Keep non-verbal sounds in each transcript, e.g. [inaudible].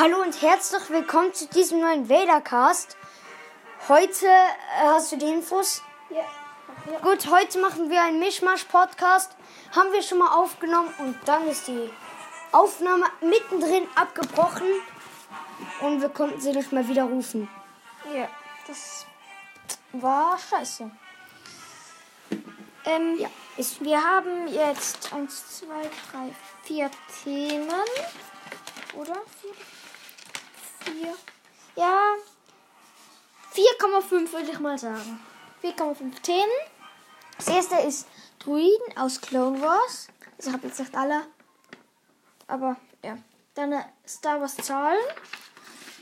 Hallo und herzlich willkommen zu diesem neuen Vadercast. Heute äh, hast du die Infos? Ja. ja. Gut, heute machen wir einen Mischmasch-Podcast. Haben wir schon mal aufgenommen und dann ist die Aufnahme mittendrin abgebrochen und wir konnten sie nicht mehr widerrufen. Ja, das war scheiße. Ähm, Ja. ist, wir haben jetzt 1, 2, 3, 4 Themen. Oder? 4? 4. Ja. 4,5 würde ich mal sagen. 4,5 Themen. Das erste ist Druiden aus Clone Wars. Ich habe jetzt nicht alle. Aber ja. Dann äh, Star Wars Zahlen,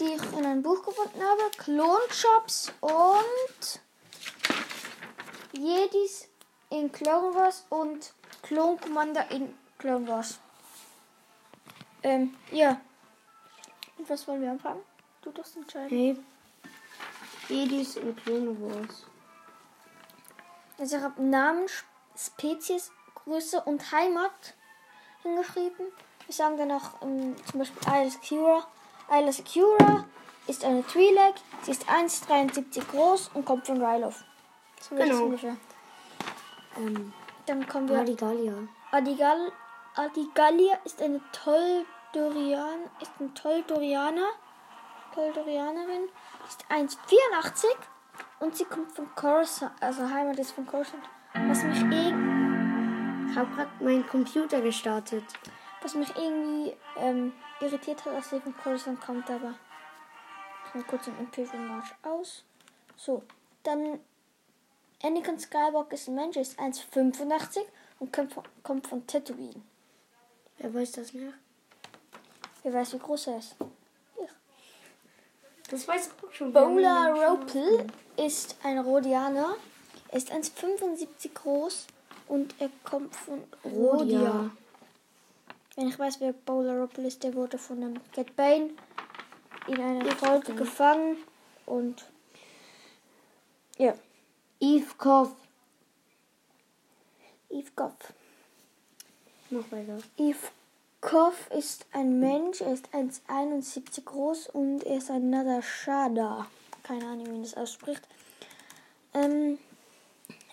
die ich in einem Buch gefunden habe. Klonshops und Jedis in Clone Wars und Clone Commander in Clone Wars. Ähm, ja. Und was wollen wir anfangen? Du darfst entscheiden. Hey. Edis in Clone Wars. Also ich habe Namen, Spezies, Größe und Heimat hingeschrieben. Wir sagen dann noch ähm, zum Beispiel Isla Secura. Isla Secura ist eine Twi'lek. Sie ist 1,73 groß und kommt von Ryloth. So Genau. ungefähr. Ähm, Dann kommen wir. Radigalia. Adigal Adigalia ist eine Toldorian, ist ein Toldorianer, Toldorianerin, ist 1,84 und sie kommt von Coruscant, also Heimat ist von Coruscant. Was mich, irg Ich habe gerade meinen Computer gestartet. was mich irgendwie ähm, irritiert hat, dass sie von Coruscant kommt, aber ich mal kurz den Imperial March aus. So, dann Anakin Skywalker ist ein Mensch, ist 1,85 und kommt von, kommt von Tatooine. Wer weiß das nicht? Wer weiß, wie groß er ist. Das weiß ich schon. Bowler Ropel ist ein Rhodianer. Er ist 1,75 groß und er kommt von Rhodia. Rodia. Wenn ich weiß, wer Bowler Ropel ist, der wurde von einem Cat Bane in einer Folge gefangen und ja, Eve Koff. Eve Goff. Noch weiter. Eve Koff ist ein Mensch, er ist 1,71 groß und er ist ein Nadashada. Keine Ahnung, wie man das ausspricht. Ähm,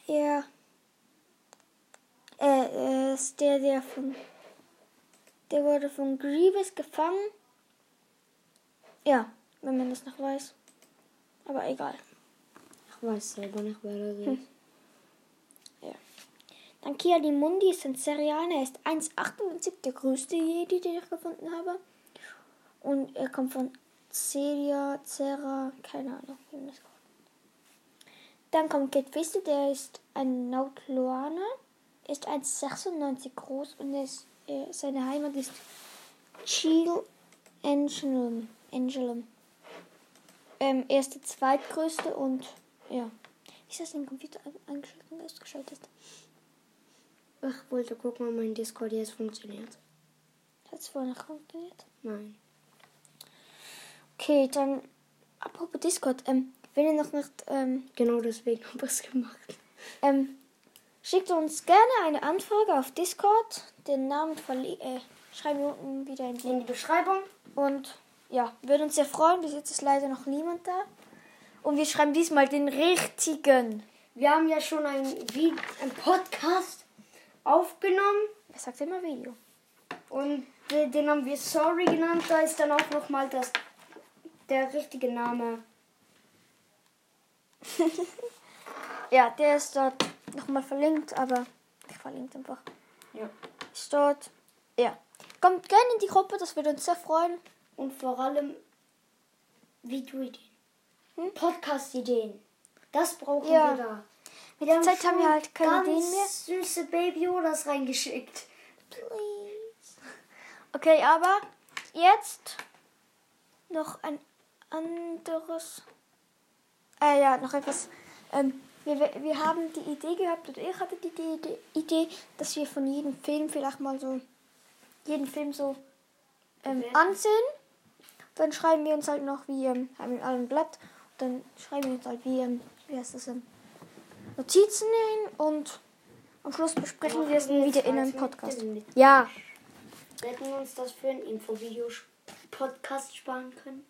er, er, er ist der, der von. Der wurde von Grievous gefangen. Ja, wenn man das noch weiß. Aber egal. Ich weiß selber nicht, wer das ist. Dann Kiali Mundi ist ein Serianer. Er ist 1,78, der größte Jedi, den ich gefunden habe. Und er kommt von Celia, Zera, keine Ahnung, wie man das kommt. Dann kommt Kate Wiste, der ist ein Nautloaner. Er ist 1,96 groß und ist, er, seine Heimat ist Chil Angelum. Angelum. Ähm, er ist der zweitgrößte und ja. Ist das im Computer eingeschaltet und ausgeschaltet? Ich wollte gucken, ob mein Discord jetzt funktioniert. Hat es vorher noch funktioniert? Nein. Okay, dann apropos Discord, ähm, wenn ihr noch nicht, ähm, Genau deswegen habe ich es gemacht. ähm, schickt uns gerne eine Anfrage auf Discord. Den Namen verli äh, schreiben wir unten wieder in In die die Beschreibung. Und ja, würde uns sehr freuen. Bis jetzt ist leider noch niemand da. Und wir schreiben diesmal den richtigen. Wir haben ja schon ein, Vi- ein Podcast aufgenommen Wer sagt immer Video? und de- den haben wir Sorry genannt. Da ist dann auch nochmal das der richtige Name. [laughs] Ja, der ist dort nochmal verlinkt, aber ich verlinke einfach. Ja. Ist dort. Ja. Kommt gerne in die Gruppe, das würde uns sehr freuen. Und vor allem Videoideen. Hm? Podcast-Ideen. Das brauchen Ja. wir da. Mit der Zeit haben wir halt keine ganz Ideen mehr. süße Baby Yodas reingeschickt. Please. Okay, aber jetzt noch ein anderes. Äh, ja, noch etwas. Ähm, wir, wir wir haben die Idee gehabt, oder ich hatte die, die, die Idee, dass wir von jedem Film vielleicht mal so jeden Film so ähm, ansehen. Dann schreiben wir uns halt noch, wie, ähm, haben wir alle ein Blatt. Dann schreiben wir uns halt, wie, ähm, wie heißt das, ähm, Notizen hin und am Schluss besprechen wir es dann wieder in einem Podcast. Ja, Wir hätten uns das für ein Infovideo Podcast sparen können.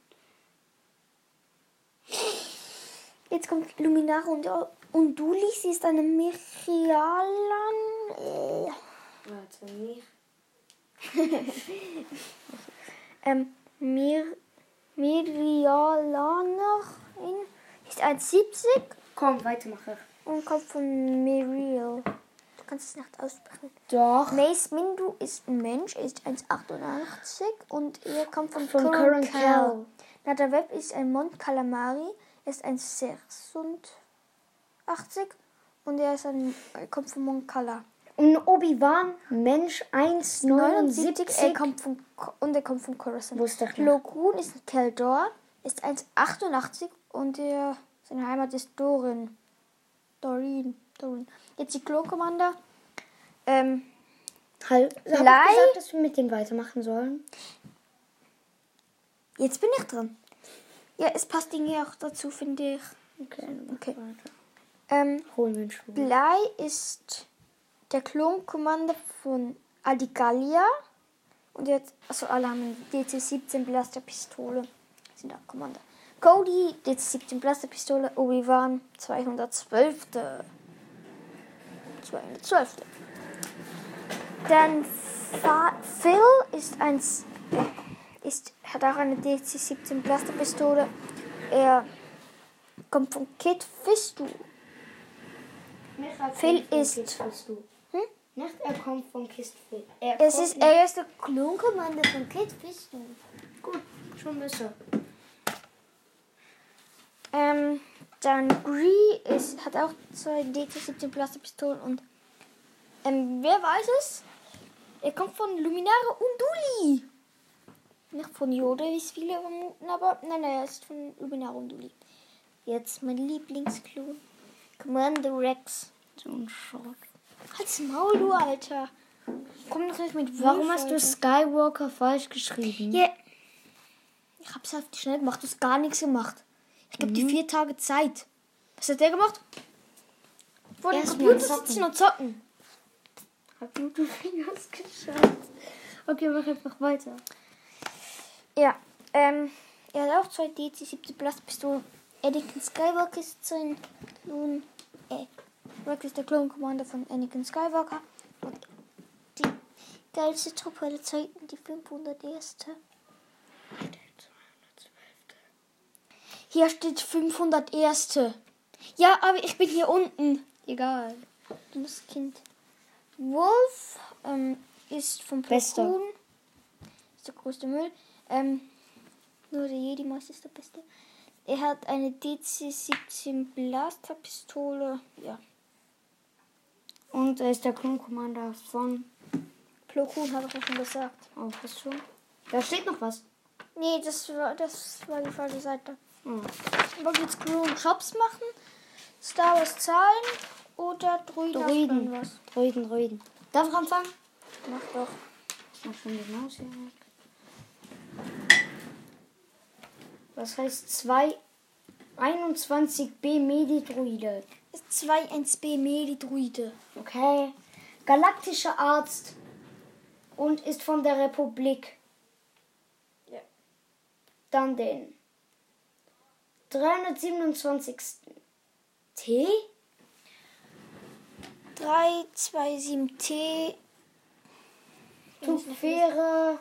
Jetzt kommt Luminare und Undulis. Sie ist eine Mirialan. Äh, Warte, mich. [laughs] ähm, Mir, Mirialanerin. Ist 1,70 Komm, weitermache. Und kommt von Miriel. Du kannst es nicht aussprechen. Doch. Mace Mindu ist ein Mensch, er ist 1,88 und er kommt von, Von Curran Cal. Nada Web ist ein Mont Calamari, er ist 1,86 und er, ist ein, er kommt von Mont Cala. Und Obi-Wan, Mensch 79, 1,79. er kommt von, und er kommt von Coruscant. Wusste ich Koon ist ein Keldor, ist 1,88 und er, seine Heimat ist Dorin. Dorin. Dorin. Jetzt die Klo Commander. Ähm, Halt, ich Blei? gesagt, dass wir mit dem weitermachen sollen? jetzt bin ich dran. Ja, es passt irgendwie auch dazu, finde ich. Okay, Okay. Ähm, Holen wir Schuh. Blei ist der Klonkommando von Adigalia. Und jetzt, also alle haben eine DC-17 Blasterpistole. Sind auch Kommando. Cody, DC-17 Blasterpistole. Obi-Wan, 212. 212. Dann Fa Phil ist ein, ist, hat auch eine DC-17 Blasterpistole. Er kommt von Kid Fistu. Phil ist- Hm? Nicht, er kommt von Kist Phil. Er Es ist, er ist der Klonkommando von Kid Fistu. gut, schon besser. Ähm, dann Gree ist, hat auch zwei DT-17 Plasterpistolen und ähm, wer weiß es? Er kommt von Luminare und Duli. Nicht von Yoda, wie es viele vermuten, aber nein, nein, er ist von Luminare und Duli. Jetzt mein Lieblingsklon. Commander Rex. So ein Schrott. Halt's Maul, du Alter. Komm doch nicht mit Warum hast du. Skywalker falsch geschrieben? Ja. Ich hab's auf die Schnelle gemacht, du hast gar nichts gemacht. Ich gebe dir vier Tage Zeit. Was hat der gemacht? Vor dem Computer sitzen und zocken. Hab du du [laughs] hast geschafft. Okay, mach einfach weiter. Ja, ähm, er hat auch zwei DC-17 Blastpistolen. Anakin Skywalker ist sein Klon. Äh, Rex ist der Klon-Commander von Anakin Skywalker. Und die geilste Truppe aller Zeiten, die 501. Hier steht 501. Ja, aber ich bin hier unten. Egal. Dummes Kind. Wolf ähm, ist vom Bester. Platoon. Ist der größte Müll. Ähm, nur der Jedi-Meister ist der Beste. Er hat eine DC-17 Blasterpistole. Ja. Und er ist der Klon-Commander von. Plo Koon habe ich ja schon gesagt. Oh, was schon? Da steht noch was. Nee, das war, das war die falsche Seite. Oh. Wollen wir jetzt Clone Shops machen? Star Wars Zahlen oder Druiden? Druiden. Was? Druiden, Druiden. Darf ich anfangen? Mach doch. Mach schon die Maus hier weg. Was heißt 2 21b Medi-Druide? Ist 2-1B Medi-Druide. Okay. Galaktischer Arzt. Und ist von der Republik. Ja. Dann den 327. T? 327T. Tupfere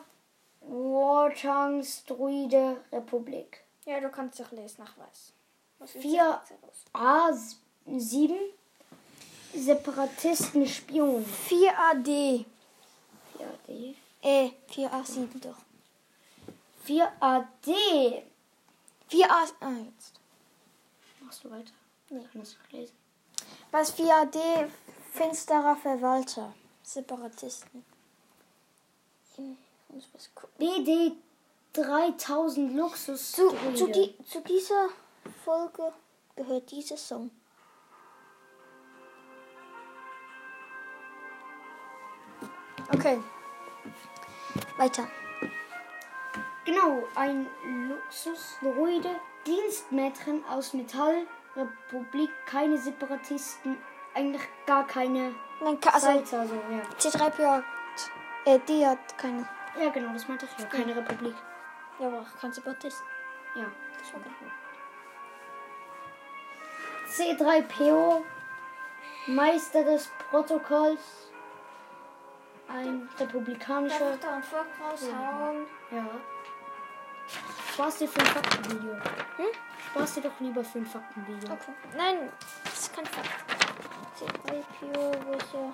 Wartangs Druide Republik. Ja, du kannst doch Lesnachweis. Was ist Vier. das? A7 Separatisten Spion. 4AD. 4AD. Äh, 4A7 doch. 4AD. 4A. Ah, jetzt. Machst du weiter? Nee. Ich kann das nicht lesen. Was 4AD? Finsterer Verwalter. Separatisten. Hm, Ich muss was gucken. BD 3000 Luxus. Zu, zu, die, zu dieser Folge gehört dieser Song. Okay. Weiter. Genau, ein Luxus-Druide, Dienstmädchen aus Metall, Republik, keine Separatisten, eigentlich gar keine Nein, also Seite, also ja. C3PO hat, äh, die hat keine. Ja, genau, das meinte ich ja, keine Republik. Ja, aber auch kein Separatist. Ja. Das war gut. C3PO, Meister des Protokolls, ein republikanischer. Darf ich da ein Volk raushauen? Ja. Sparst dir für ein Faktenvideo. Hm? Sparst dir doch lieber für ein Faktenvideo. Okay. Nein, das ist kein Fakt. C3PO, wo ist er?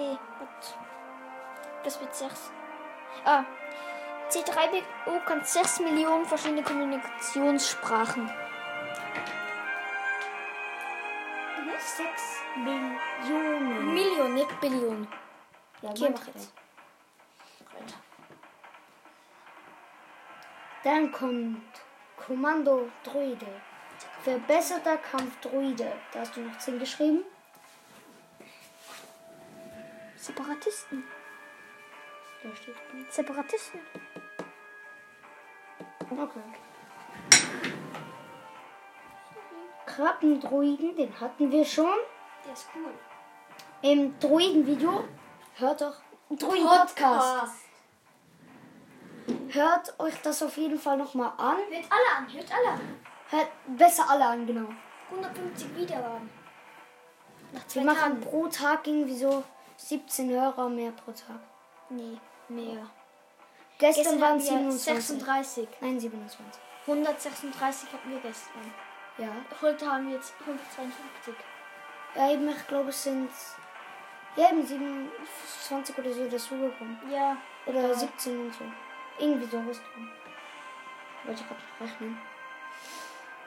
E, was? Das wird 6. Ah. C3PO kann 6 Millionen verschiedene Kommunikationssprachen. 6 Millionen. Million, nicht Billion. Ja, Okay, mach jetzt. Dann kommt Kommando Druide. Verbesserter Kampfdruide. Da hast du noch 10 geschrieben. Separatisten. Da steht. Separatisten. Okay. Krabbendruiden, den hatten wir schon. Der ist cool. Im Druiden-Video. Hört doch. Druiden-Podcast. Hört euch das auf jeden Fall nochmal an. Hört alle an, hört alle an. Hört besser alle an, genau. 150 Wiedergaben. Nach zwei Wir machen Tagen. pro Tag irgendwie so 17 Hörer mehr pro Tag. Nee, mehr. Gestern, waren hatten es wir 27. 36. Nein, 27. 136 hatten wir gestern. Ja. Heute haben wir jetzt 152. Ja, eben, ich glaube, es sind. Ja, eben 27 oder so dazugekommen. Ja. Oder egal. 17 und so. Irgendwie sowas drin. Wollte ich gerade rechnen.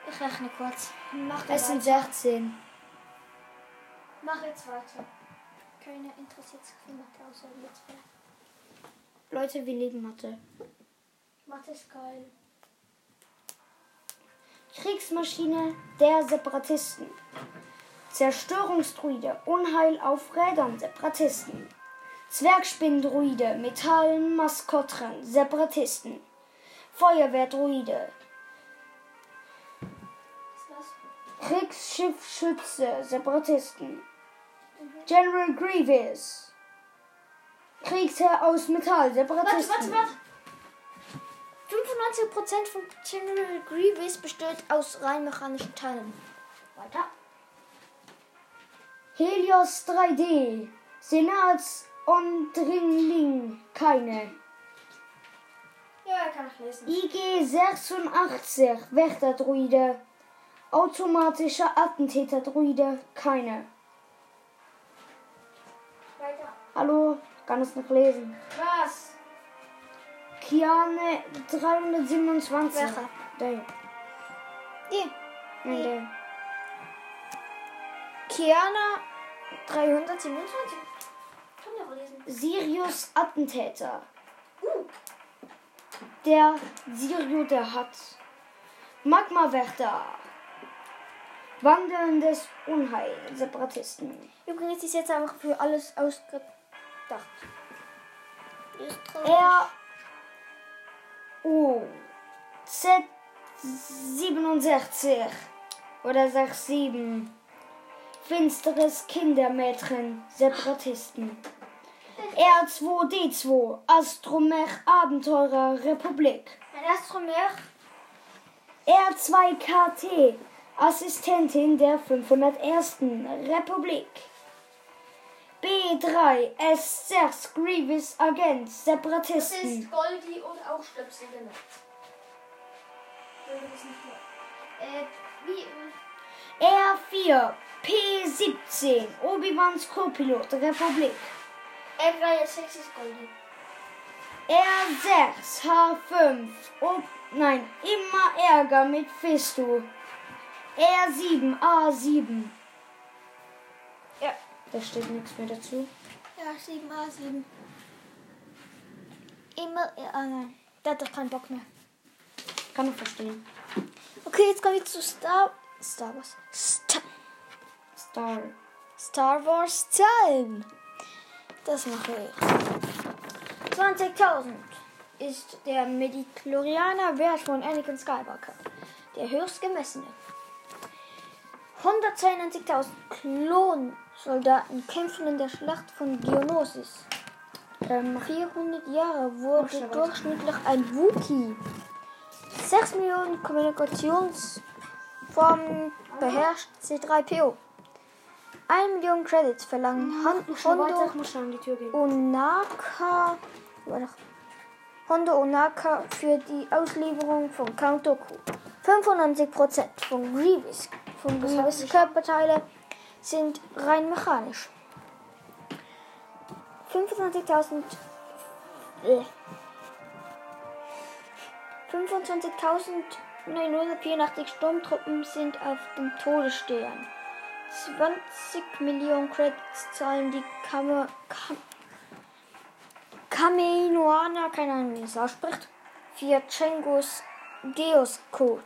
Ich rechne kurz. Mach, Es sind weiter. 16. Mach jetzt weiter. Keiner interessiert sich für Mathe außer wir zwei. Leute, wir lieben Mathe. Mathe ist geil. Kriegsmaschine der Separatisten. Zerstörungsdruide, Unheil auf Rädern, Separatisten. Zwergspinndruide, Metallen, Maskottchen, Separatisten. Feuerwehrdruide? Kriegsschiffschütze, Separatisten. General Grievous. Kriegsherr aus Metall, Warte, Separatisten. warte, warte. 95% von General Grievous besteht aus rein mechanischen Teilen. Weiter. Helios 3D. Senatsondringling. Keine. Ja, kann ich lesen. IG 86. Wächterdruide. Automatischer Attentäterdruide. Keine. Weiter. Hallo, kann es noch lesen. Was? Kiane 327. Welcher? Der. Die. Nein, der. Kiana 327. Sirius Attentäter. Der Sirio, der hat Magmawächter. Wandelndes Unheil, Separatisten. Übrigens ist jetzt einfach für alles ausgedacht. Ist traurig. R. O. Z. 67. Oder 67. Finsteres Kindermädchen, Separatisten. R2D2. Astromech Abenteurer Republik. Ein Astromer. R2KT, Assistentin der 501. Republik. B3 S6 Grievous Agent, Das Separatisten. ist Goldie und auch Stöpsel genannt. Das. Äh, wie. R4 P17 Obi-Wans Co-Pilot, Republik. R3 S6 ist Goldie. R6 H5 Ob Nein, immer Ärger mit Fisto. R7 A7. Ja. Da steht nichts mehr dazu. Ja, 7 A7. Immer. Ah, nein. Da hat doch keinen Bock mehr. Kann ich verstehen. Okay, jetzt kommen wir zu Star. Star Wars. Star, Star. Star Wars Time. Das mache ich. 20.000 ist der Medichlorianer Wert von Anakin Skywalker. Der höchst gemessene. 192.000 Klonsoldaten kämpfen in der Schlacht von Geonosis. Ähm, 400 Jahre wurde durchschnittlich ein Wookie. 6 Millionen Kommunikationsformen beherrscht C3PO. 1 Million Credits verlangen schnell weiter, Hondo. Onaka, Hondo Onaka für die Auslieferung von Count Dooku. 95% von Grievous, von Grievous Körperteile sind rein mechanisch. 25.000 äh, 25.984 Sturmtruppen sind auf dem Todesstern. 20 Millionen Credits zahlen die Kamer, Kam, keine Ahnung wie es ausspricht, für Chengos Geos Code.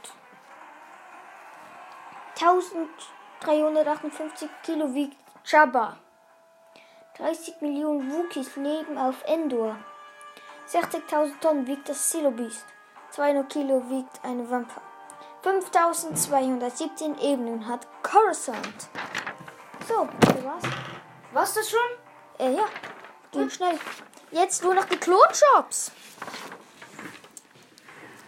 1358 Kilo wiegt Jabba. 30 Millionen Wookies leben auf Endor. 60.000 Tonnen wiegt das Silo Beast. 200 Kilo wiegt eine Wampa. 5217 Ebenen hat Coruscant. So, das war's. Was das schon? Äh, ja, ging schnell. Jetzt nur noch die Klonshops.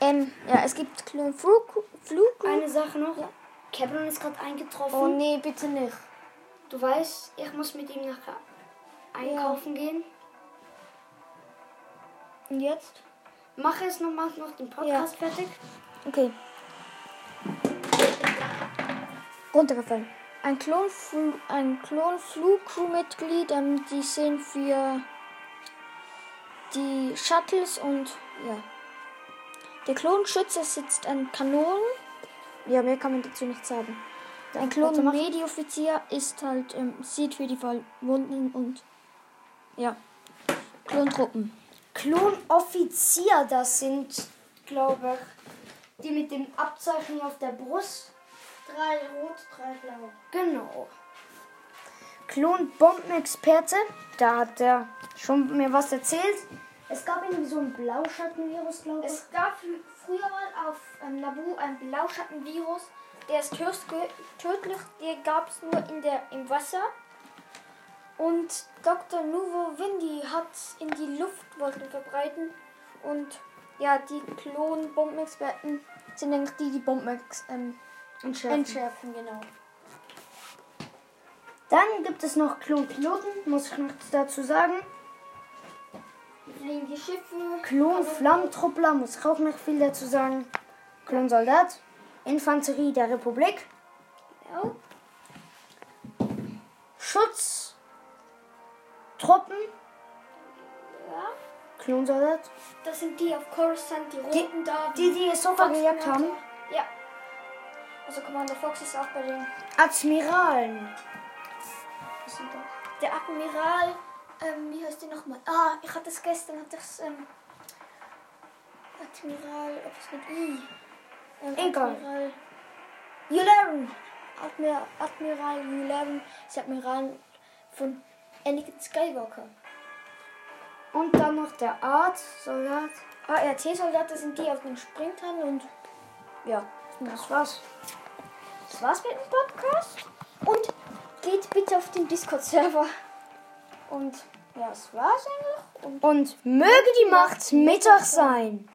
Ähm, ja, es gibt Klonflug. Flug. Eine Sache noch. Ja. Kevin ist gerade eingetroffen. Oh nee, bitte nicht. Du weißt, ich muss mit ihm nachher einkaufen gehen. Und jetzt? Mache es nochmal noch den Podcast fertig. Okay. Runtergefallen. Ein Klonflug, ein Klonflug-Crew-Mitglied, ähm, die sind für die Shuttles und ja. Der Klonschütze sitzt an Kanonen. Ja, mehr kann man dazu nicht sagen. Ein Klon-Medioffizier ist halt, ähm, sieht für die Verwundeten und ja. Klontruppen. Klonoffizier, das sind, glaube ich, die mit dem Abzeichen auf der Brust. Drei rot, drei blau. Genau. Klonbombenexperte, da hat er schon mir was erzählt. Es gab irgendwie so ein Blauschattenvirus, glaube ich. Es gab früher mal auf ähm, Nabu ein Blauschattenvirus, der ist tödlich, der gab es nur in der, im Wasser. Und Dr. Nuvo Windy hat in die Luftwolken verbreiten. Und ja, die Klon-Bombenexperten sind eigentlich die, die Bomben ähm, Entschärfen. entschärfen, genau. Dann gibt es noch Klonpiloten, muss ich noch dazu sagen. Fliegen die Schiffe. Klon-Flammentruppler, muss ich auch noch viel dazu sagen. Klonsoldat, Infanterie der Republik, Ja. Schutztruppen, ja. Klonsoldat, Das sind die auf Coruscant, die Die- roten da. die, die es so verjagt haben. Ja. Also Commander Fox ist auch bei den Admiralen, Was sind das? Der Admiral, ähm, wie heißt der nochmal? Ah, ich hatte es gestern, hatte ich es, ähm, Admiral, etwas mit I. Ähm, Egal. Admiral Yularen. Admiral, Admiral Yularen ist Admiral von Anakin Skywalker. und dann noch der Art-Soldat. ART-Soldaten Ah, sind die auf den Springtannen und ja, Das war's. das war's mit dem Podcast. Und geht bitte auf den Discord-Server. Und ja, das war's eigentlich. Und Und möge die Macht Mittag sein.